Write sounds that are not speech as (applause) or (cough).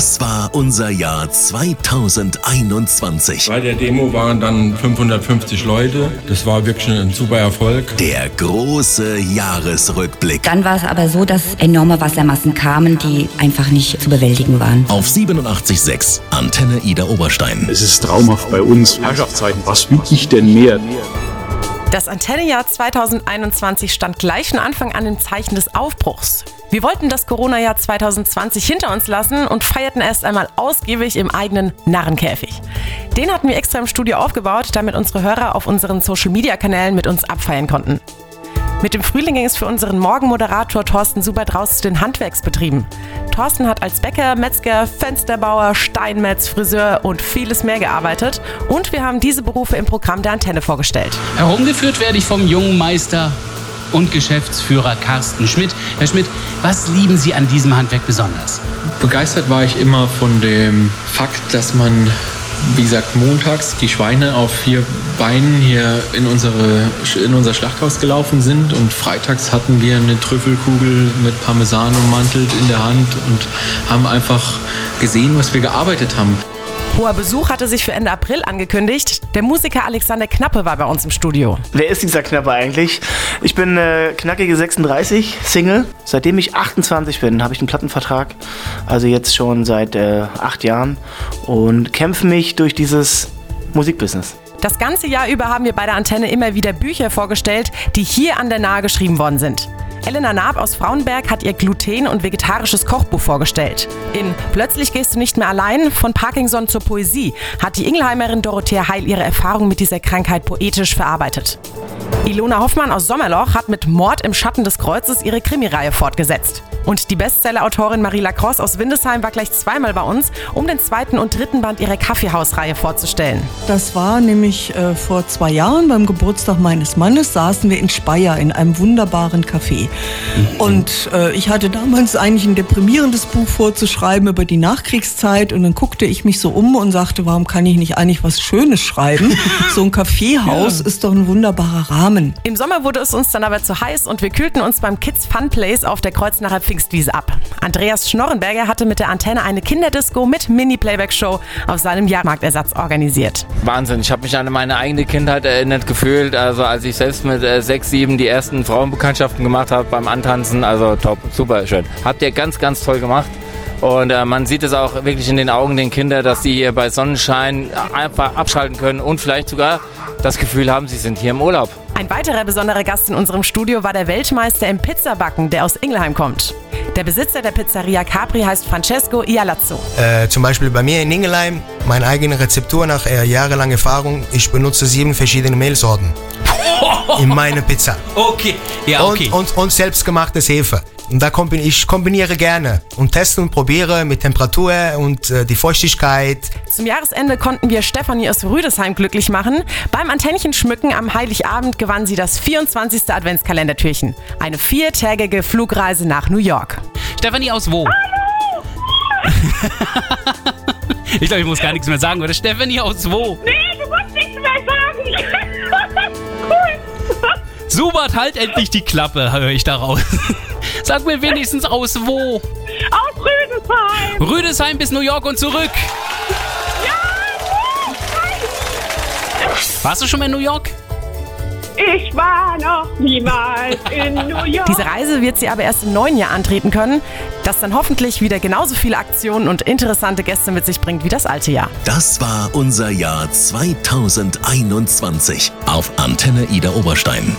Das war unser Jahr 2021. Bei der Demo waren dann 550 Leute. Das war wirklich ein super Erfolg. Der große Jahresrückblick. Dann war es aber so, dass enorme Wassermassen kamen, die einfach nicht zu bewältigen waren. Auf 87.6 Antenne Ida Oberstein. Es ist traumhaft bei uns. Herrschaftszeiten, was will ich denn mehr? Das Antennejahr 2021 stand gleich von Anfang an im Zeichen des Aufbruchs. Wir wollten das Corona-Jahr 2020 hinter uns lassen und feierten erst einmal ausgiebig im eigenen Narrenkäfig. Den hatten wir extra im Studio aufgebaut, damit unsere Hörer auf unseren Social-Media-Kanälen mit uns abfeiern konnten. Mit dem Frühling ging es für unseren Morgenmoderator Thorsten Subert raus zu den Handwerksbetrieben. Thorsten hat als Bäcker, Metzger, Fensterbauer, Steinmetz, Friseur und vieles mehr gearbeitet. Und wir haben diese Berufe im Programm der Antenne vorgestellt. Herumgeführt werde ich vom jungen Meister und Geschäftsführer Carsten Schmidt. Herr Schmidt, was lieben Sie an diesem Handwerk besonders? Begeistert war ich immer von dem Fakt, dass man wie gesagt, montags die Schweine auf vier Beinen hier in, unsere, in unser Schlachthaus gelaufen sind und freitags hatten wir eine Trüffelkugel mit Parmesan ummantelt in der Hand und haben einfach gesehen, was wir gearbeitet haben. Hoher Besuch hatte sich für Ende April angekündigt. Der Musiker Alexander Knappe war bei uns im Studio. Wer ist dieser Knappe eigentlich? Ich bin äh, knackige 36, Single. Seitdem ich 28 bin, habe ich einen Plattenvertrag. Also jetzt schon seit äh, acht Jahren. Und kämpfe mich durch dieses Musikbusiness. Das ganze Jahr über haben wir bei der Antenne immer wieder Bücher vorgestellt, die hier an der Nahe geschrieben worden sind. Elena Naab aus Frauenberg hat ihr Gluten- und vegetarisches Kochbuch vorgestellt. In Plötzlich gehst du nicht mehr allein, von Parkinson zur Poesie, hat die Ingelheimerin Dorothea Heil ihre Erfahrung mit dieser Krankheit poetisch verarbeitet. Ilona Hoffmann aus Sommerloch hat mit Mord im Schatten des Kreuzes ihre Krimireihe fortgesetzt. Und die Bestseller-Autorin Marie Lacrosse aus Windesheim war gleich zweimal bei uns, um den zweiten und dritten Band ihrer Kaffeehausreihe vorzustellen. Das war nämlich äh, vor zwei Jahren beim Geburtstag meines Mannes, saßen wir in Speyer in einem wunderbaren Café. Mhm. Und äh, ich hatte damals eigentlich ein deprimierendes Buch vorzuschreiben über die Nachkriegszeit und dann guckte ich mich so um und sagte, warum kann ich nicht eigentlich was Schönes schreiben? (laughs) so ein Kaffeehaus ja. ist doch ein wunderbarer Rahmen. Im Sommer wurde es uns dann aber zu heiß und wir kühlten uns beim Kids Fun Place auf der Kreuznacher Pfingstwiese ab. Andreas Schnorrenberger hatte mit der Antenne eine Kinderdisco mit Mini-Playback-Show auf seinem Jahrmarktersatz organisiert. Wahnsinn, ich habe mich an meine eigene Kindheit erinnert gefühlt, also als ich selbst mit äh, sechs, sieben die ersten Frauenbekanntschaften gemacht habe beim Antanzen, also top, super schön. Habt ihr ganz, ganz toll gemacht. Und äh, man sieht es auch wirklich in den Augen den Kinder, dass sie hier bei Sonnenschein einfach abschalten können und vielleicht sogar das Gefühl haben, sie sind hier im Urlaub. Ein weiterer besonderer Gast in unserem Studio war der Weltmeister im Pizzabacken, der aus Ingelheim kommt. Der Besitzer der Pizzeria Capri heißt Francesco Ialazzo. Äh, zum Beispiel bei mir in Ingelheim, meine eigene Rezeptur nach äh, jahrelanger Erfahrung, ich benutze sieben verschiedene Mehlsorten (laughs) in meine Pizza. Okay, ja, okay. Und, und, und selbstgemachtes Hefe. Und da kombiniere ich kombiniere gerne und teste und probiere mit Temperatur und äh, die Feuchtigkeit. Zum Jahresende konnten wir Stefanie aus Rüdesheim glücklich machen. Beim Antennenschmücken am Heiligabend gewann sie das 24. Adventskalendertürchen. Eine viertägige Flugreise nach New York. Stefanie aus wo? Hallo! (laughs) ich glaube, ich muss gar nichts mehr sagen, oder? Stefanie aus wo? Nee, Subert, halt endlich die Klappe, höre ich daraus. (laughs) Sag mir wenigstens aus wo? Aus Rüdesheim. Rüdesheim bis New York und zurück. Ja, Warst du schon mal in New York? Ich war noch niemals in New (laughs) York. Diese Reise wird sie aber erst im neuen Jahr antreten können, das dann hoffentlich wieder genauso viele Aktionen und interessante Gäste mit sich bringt wie das alte Jahr. Das war unser Jahr 2021 auf Antenne Ida Oberstein.